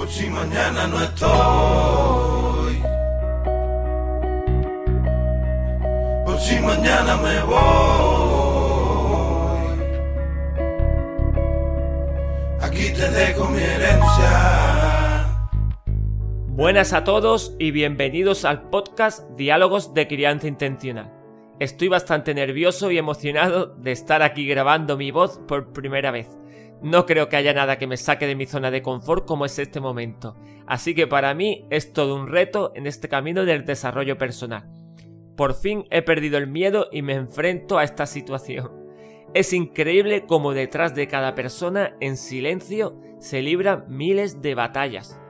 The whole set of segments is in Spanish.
Por si mañana no estoy. Por si mañana me voy. Aquí te dejo mi herencia. Buenas a todos y bienvenidos al podcast Diálogos de Crianza Intencional. Estoy bastante nervioso y emocionado de estar aquí grabando mi voz por primera vez. No creo que haya nada que me saque de mi zona de confort como es este momento, así que para mí es todo un reto en este camino del desarrollo personal. Por fin he perdido el miedo y me enfrento a esta situación. Es increíble cómo detrás de cada persona en silencio se libran miles de batallas.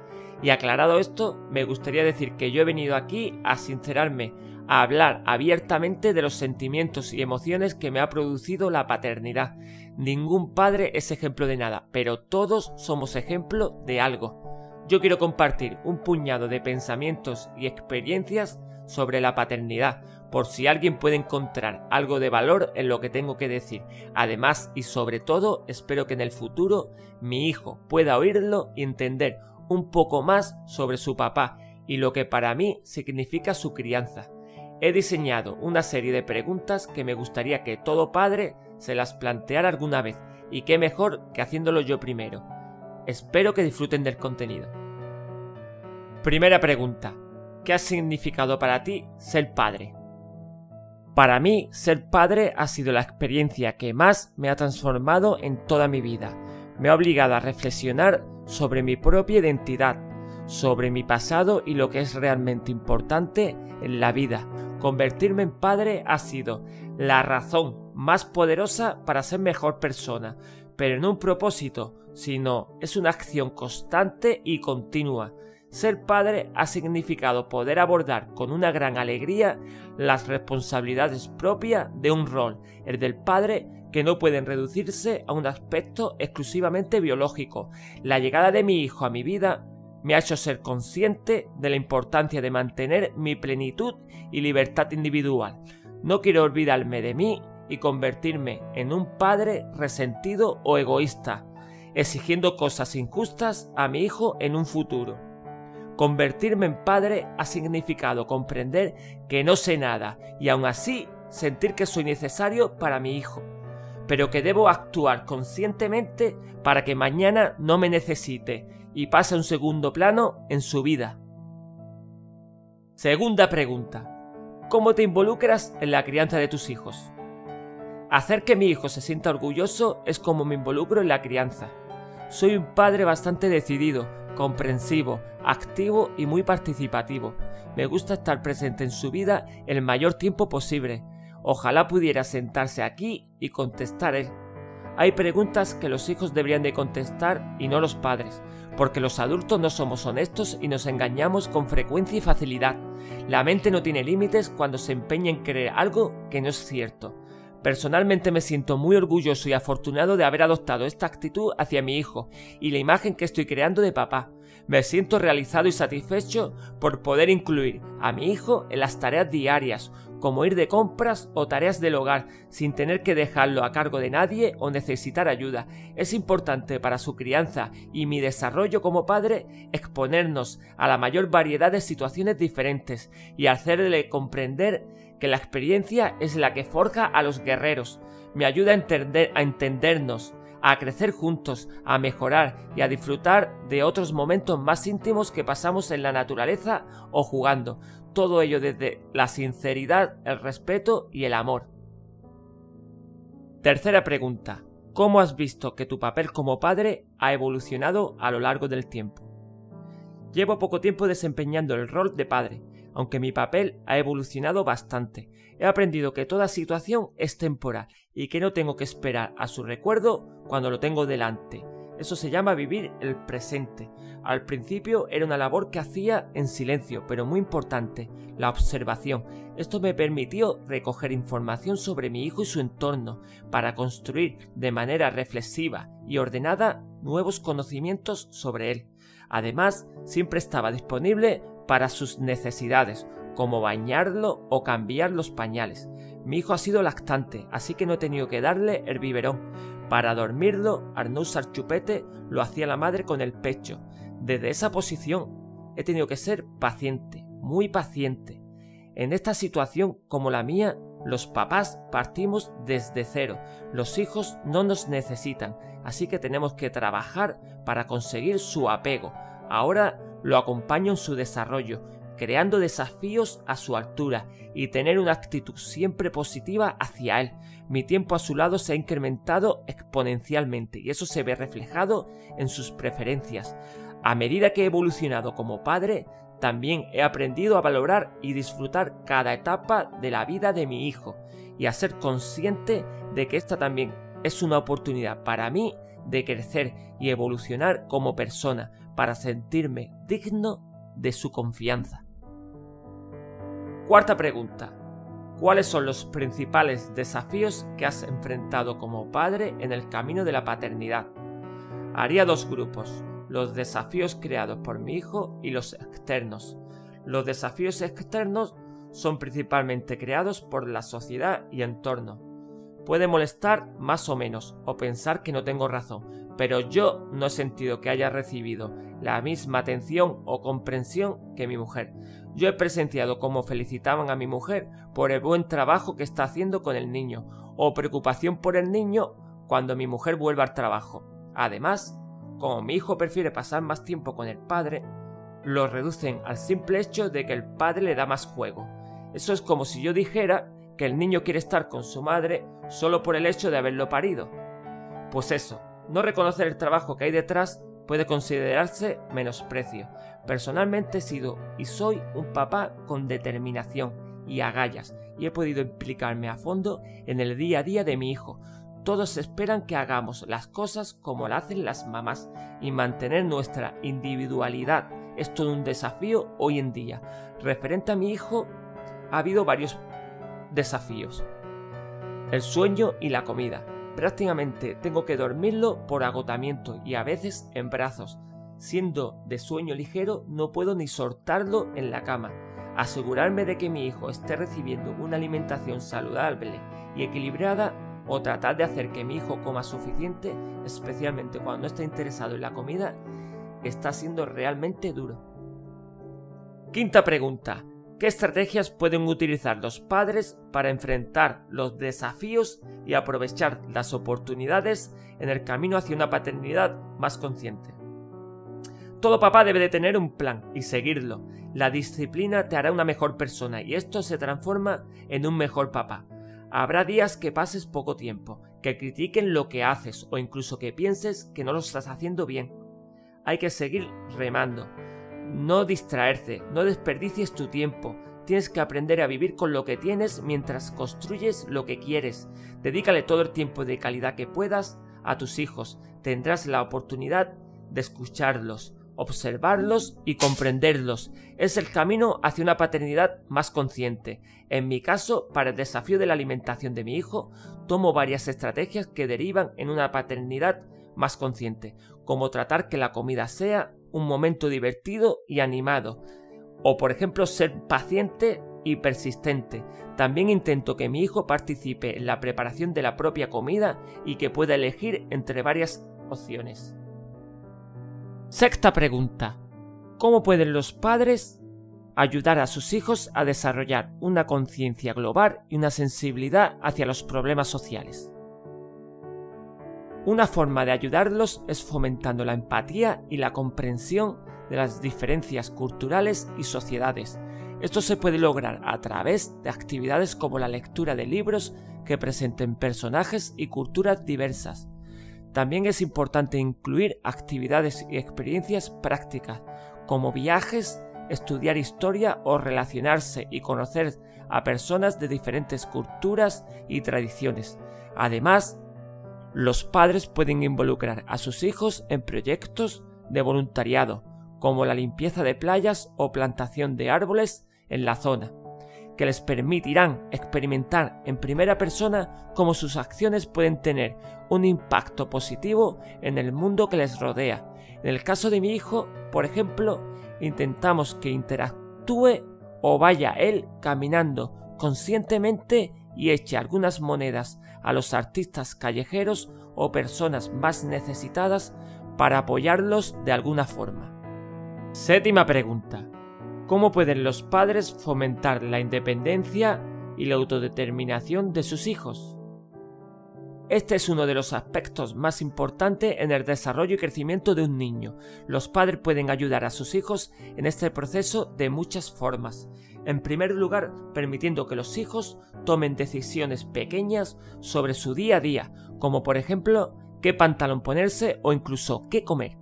Y aclarado esto, me gustaría decir que yo he venido aquí a sincerarme, hablar abiertamente de los sentimientos y emociones que me ha producido la paternidad. Ningún padre es ejemplo de nada, pero todos somos ejemplo de algo. Yo quiero compartir un puñado de pensamientos y experiencias sobre la paternidad, por si alguien puede encontrar algo de valor en lo que tengo que decir. Además y sobre todo, espero que en el futuro mi hijo pueda oírlo y entender un poco más sobre su papá y lo que para mí significa su crianza. He diseñado una serie de preguntas que me gustaría que todo padre se las planteara alguna vez, y qué mejor que haciéndolo yo primero. Espero que disfruten del contenido. Primera pregunta. ¿Qué ha significado para ti ser padre? Para mí, ser padre ha sido la experiencia que más me ha transformado en toda mi vida. Me ha obligado a reflexionar sobre mi propia identidad, sobre mi pasado y lo que es realmente importante en la vida, Convertirme en padre ha sido la razón más poderosa para ser mejor persona, pero no un propósito, sino es una acción constante y continua. Ser padre ha significado poder abordar con una gran alegría las responsabilidades propias de un rol, el del padre, que no pueden reducirse a un aspecto exclusivamente biológico. La llegada de mi hijo a mi vida me ha hecho ser consciente de la importancia de mantener mi plenitud y libertad individual. No quiero olvidarme de mí y convertirme en un padre resentido o egoísta, exigiendo cosas injustas a mi hijo en un futuro. Convertirme en padre ha significado comprender que no sé nada y aún así sentir que soy necesario para mi hijo, pero que debo actuar conscientemente para que mañana no me necesite y pasa un segundo plano en su vida. Segunda pregunta. ¿Cómo te involucras en la crianza de tus hijos? Hacer que mi hijo se sienta orgulloso es como me involucro en la crianza. Soy un padre bastante decidido, comprensivo, activo y muy participativo. Me gusta estar presente en su vida el mayor tiempo posible. Ojalá pudiera sentarse aquí y contestar él. Hay preguntas que los hijos deberían de contestar y no los padres, porque los adultos no somos honestos y nos engañamos con frecuencia y facilidad. La mente no tiene límites cuando se empeña en creer algo que no es cierto. Personalmente me siento muy orgulloso y afortunado de haber adoptado esta actitud hacia mi hijo y la imagen que estoy creando de papá. Me siento realizado y satisfecho por poder incluir a mi hijo en las tareas diarias, como ir de compras o tareas del hogar, sin tener que dejarlo a cargo de nadie o necesitar ayuda. Es importante para su crianza y mi desarrollo como padre exponernos a la mayor variedad de situaciones diferentes y hacerle comprender que la experiencia es la que forja a los guerreros. Me ayuda a, entender, a entendernos, a crecer juntos, a mejorar y a disfrutar de otros momentos más íntimos que pasamos en la naturaleza o jugando. Todo ello desde la sinceridad, el respeto y el amor. Tercera pregunta. ¿Cómo has visto que tu papel como padre ha evolucionado a lo largo del tiempo? Llevo poco tiempo desempeñando el rol de padre, aunque mi papel ha evolucionado bastante. He aprendido que toda situación es temporal y que no tengo que esperar a su recuerdo cuando lo tengo delante. Eso se llama vivir el presente. Al principio era una labor que hacía en silencio, pero muy importante, la observación. Esto me permitió recoger información sobre mi hijo y su entorno, para construir de manera reflexiva y ordenada nuevos conocimientos sobre él. Además, siempre estaba disponible para sus necesidades, como bañarlo o cambiar los pañales. Mi hijo ha sido lactante, así que no he tenido que darle el biberón. Para dormirlo, al no usar chupete, lo hacía la madre con el pecho. Desde esa posición he tenido que ser paciente, muy paciente. En esta situación como la mía, los papás partimos desde cero. Los hijos no nos necesitan, así que tenemos que trabajar para conseguir su apego. Ahora lo acompaño en su desarrollo, creando desafíos a su altura y tener una actitud siempre positiva hacia él. Mi tiempo a su lado se ha incrementado exponencialmente y eso se ve reflejado en sus preferencias. A medida que he evolucionado como padre, también he aprendido a valorar y disfrutar cada etapa de la vida de mi hijo y a ser consciente de que esta también es una oportunidad para mí de crecer y evolucionar como persona para sentirme digno de su confianza. Cuarta pregunta. ¿Cuáles son los principales desafíos que has enfrentado como padre en el camino de la paternidad? Haría dos grupos los desafíos creados por mi hijo y los externos. Los desafíos externos son principalmente creados por la sociedad y entorno. Puede molestar más o menos o pensar que no tengo razón, pero yo no he sentido que haya recibido la misma atención o comprensión que mi mujer. Yo he presenciado cómo felicitaban a mi mujer por el buen trabajo que está haciendo con el niño o preocupación por el niño cuando mi mujer vuelva al trabajo. Además, como mi hijo prefiere pasar más tiempo con el padre, lo reducen al simple hecho de que el padre le da más juego. Eso es como si yo dijera que el niño quiere estar con su madre solo por el hecho de haberlo parido. Pues eso, no reconocer el trabajo que hay detrás puede considerarse menosprecio. Personalmente he sido y soy un papá con determinación y agallas y he podido implicarme a fondo en el día a día de mi hijo, todos esperan que hagamos las cosas como las hacen las mamás y mantener nuestra individualidad es todo un desafío hoy en día. Referente a mi hijo, ha habido varios desafíos. El sueño y la comida. Prácticamente tengo que dormirlo por agotamiento y a veces en brazos. Siendo de sueño ligero, no puedo ni soltarlo en la cama. Asegurarme de que mi hijo esté recibiendo una alimentación saludable y equilibrada o tratar de hacer que mi hijo coma suficiente, especialmente cuando no está interesado en la comida, está siendo realmente duro. Quinta pregunta. ¿Qué estrategias pueden utilizar los padres para enfrentar los desafíos y aprovechar las oportunidades en el camino hacia una paternidad más consciente? Todo papá debe de tener un plan y seguirlo. La disciplina te hará una mejor persona y esto se transforma en un mejor papá. Habrá días que pases poco tiempo, que critiquen lo que haces o incluso que pienses que no lo estás haciendo bien. Hay que seguir remando. No distraerse, no desperdicies tu tiempo. Tienes que aprender a vivir con lo que tienes mientras construyes lo que quieres. Dedícale todo el tiempo de calidad que puedas a tus hijos. Tendrás la oportunidad de escucharlos, observarlos y comprenderlos. Es el camino hacia una paternidad más consciente. En mi caso, para el desafío de la alimentación de mi hijo, tomo varias estrategias que derivan en una paternidad más consciente, como tratar que la comida sea un momento divertido y animado, o por ejemplo ser paciente y persistente. También intento que mi hijo participe en la preparación de la propia comida y que pueda elegir entre varias opciones. Sexta pregunta. ¿Cómo pueden los padres ayudar a sus hijos a desarrollar una conciencia global y una sensibilidad hacia los problemas sociales? Una forma de ayudarlos es fomentando la empatía y la comprensión de las diferencias culturales y sociedades. Esto se puede lograr a través de actividades como la lectura de libros que presenten personajes y culturas diversas, también es importante incluir actividades y experiencias prácticas, como viajes, estudiar historia o relacionarse y conocer a personas de diferentes culturas y tradiciones. Además, los padres pueden involucrar a sus hijos en proyectos de voluntariado, como la limpieza de playas o plantación de árboles en la zona que les permitirán experimentar en primera persona cómo sus acciones pueden tener un impacto positivo en el mundo que les rodea. En el caso de mi hijo, por ejemplo, intentamos que interactúe o vaya él caminando conscientemente y eche algunas monedas a los artistas callejeros o personas más necesitadas para apoyarlos de alguna forma. Séptima pregunta. ¿Cómo pueden los padres fomentar la independencia y la autodeterminación de sus hijos? Este es uno de los aspectos más importantes en el desarrollo y crecimiento de un niño. Los padres pueden ayudar a sus hijos en este proceso de muchas formas. En primer lugar, permitiendo que los hijos tomen decisiones pequeñas sobre su día a día, como por ejemplo qué pantalón ponerse o incluso qué comer.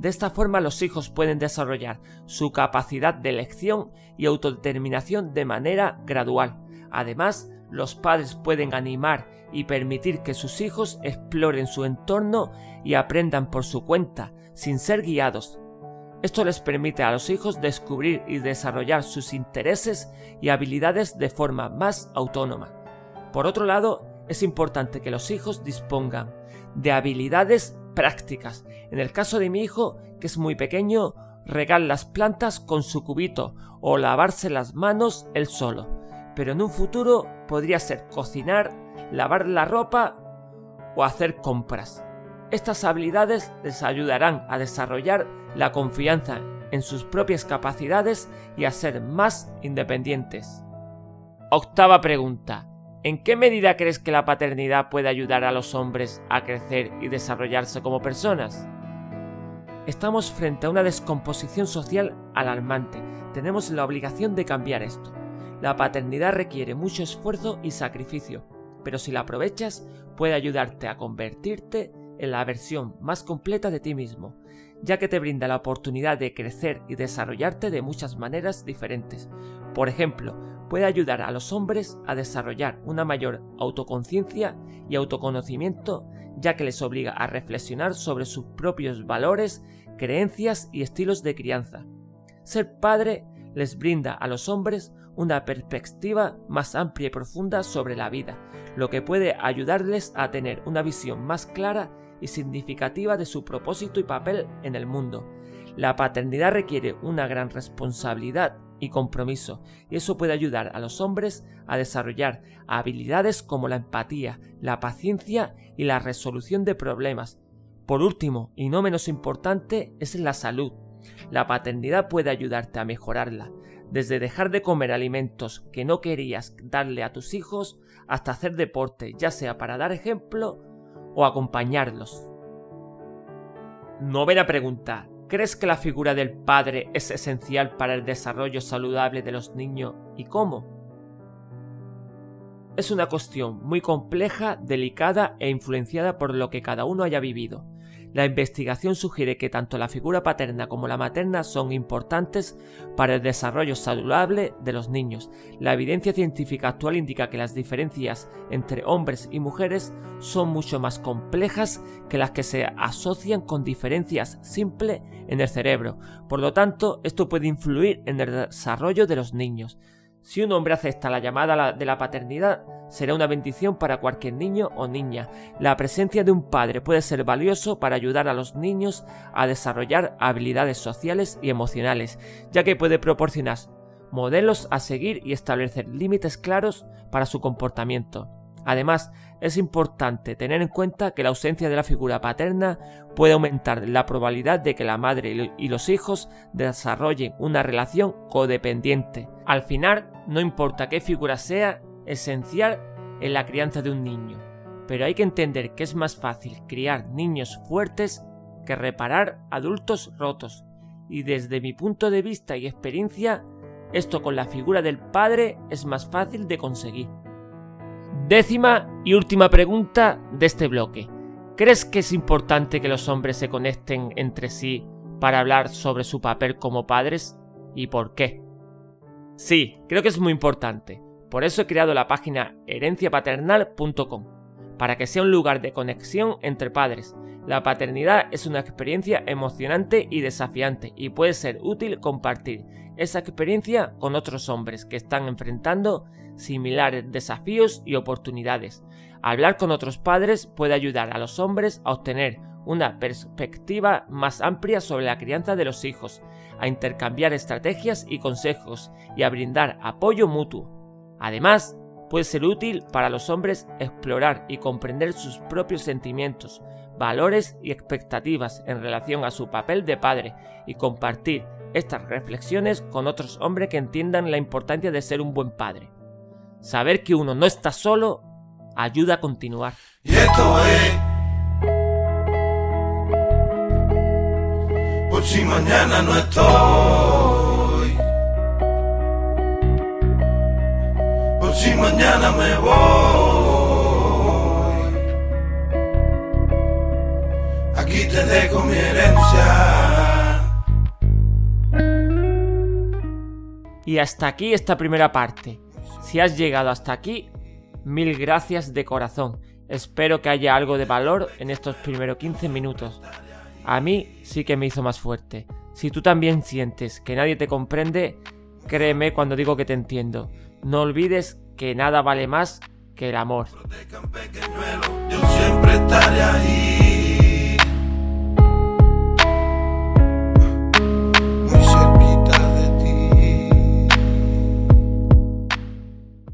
De esta forma los hijos pueden desarrollar su capacidad de elección y autodeterminación de manera gradual. Además, los padres pueden animar y permitir que sus hijos exploren su entorno y aprendan por su cuenta, sin ser guiados. Esto les permite a los hijos descubrir y desarrollar sus intereses y habilidades de forma más autónoma. Por otro lado, es importante que los hijos dispongan de habilidades prácticas. En el caso de mi hijo, que es muy pequeño, regar las plantas con su cubito o lavarse las manos él solo. Pero en un futuro podría ser cocinar, lavar la ropa o hacer compras. Estas habilidades les ayudarán a desarrollar la confianza en sus propias capacidades y a ser más independientes. Octava pregunta. ¿En qué medida crees que la paternidad puede ayudar a los hombres a crecer y desarrollarse como personas? Estamos frente a una descomposición social alarmante. Tenemos la obligación de cambiar esto. La paternidad requiere mucho esfuerzo y sacrificio, pero si la aprovechas puede ayudarte a convertirte en la versión más completa de ti mismo, ya que te brinda la oportunidad de crecer y desarrollarte de muchas maneras diferentes. Por ejemplo, puede ayudar a los hombres a desarrollar una mayor autoconciencia y autoconocimiento, ya que les obliga a reflexionar sobre sus propios valores, creencias y estilos de crianza. Ser padre les brinda a los hombres una perspectiva más amplia y profunda sobre la vida, lo que puede ayudarles a tener una visión más clara y significativa de su propósito y papel en el mundo. La paternidad requiere una gran responsabilidad y compromiso, y eso puede ayudar a los hombres a desarrollar habilidades como la empatía, la paciencia y la resolución de problemas. Por último, y no menos importante, es la salud. La paternidad puede ayudarte a mejorarla, desde dejar de comer alimentos que no querías darle a tus hijos hasta hacer deporte, ya sea para dar ejemplo o acompañarlos. Novena pregunta. ¿Crees que la figura del padre es esencial para el desarrollo saludable de los niños y cómo? Es una cuestión muy compleja, delicada e influenciada por lo que cada uno haya vivido. La investigación sugiere que tanto la figura paterna como la materna son importantes para el desarrollo saludable de los niños. La evidencia científica actual indica que las diferencias entre hombres y mujeres son mucho más complejas que las que se asocian con diferencias simples en el cerebro. Por lo tanto, esto puede influir en el desarrollo de los niños. Si un hombre acepta la llamada de la paternidad, será una bendición para cualquier niño o niña. La presencia de un padre puede ser valioso para ayudar a los niños a desarrollar habilidades sociales y emocionales, ya que puede proporcionar modelos a seguir y establecer límites claros para su comportamiento. Además, es importante tener en cuenta que la ausencia de la figura paterna puede aumentar la probabilidad de que la madre y los hijos desarrollen una relación codependiente. Al final, no importa qué figura sea, esencial en la crianza de un niño, pero hay que entender que es más fácil criar niños fuertes que reparar adultos rotos, y desde mi punto de vista y experiencia, esto con la figura del padre es más fácil de conseguir. Décima y última pregunta de este bloque. ¿Crees que es importante que los hombres se conecten entre sí para hablar sobre su papel como padres y por qué? Sí, creo que es muy importante. Por eso he creado la página herenciapaternal.com, para que sea un lugar de conexión entre padres. La paternidad es una experiencia emocionante y desafiante y puede ser útil compartir esa experiencia con otros hombres que están enfrentando similares desafíos y oportunidades. Hablar con otros padres puede ayudar a los hombres a obtener una perspectiva más amplia sobre la crianza de los hijos, a intercambiar estrategias y consejos y a brindar apoyo mutuo. Además, puede ser útil para los hombres explorar y comprender sus propios sentimientos, valores y expectativas en relación a su papel de padre y compartir estas reflexiones con otros hombres que entiendan la importancia de ser un buen padre. Saber que uno no está solo ayuda a continuar. Y esto es. Por si mañana no estoy. Por si mañana me voy. Aquí te dejo mi herencia. Y hasta aquí esta primera parte. Si has llegado hasta aquí, mil gracias de corazón. Espero que haya algo de valor en estos primeros 15 minutos. A mí sí que me hizo más fuerte. Si tú también sientes que nadie te comprende, créeme cuando digo que te entiendo. No olvides que nada vale más que el amor.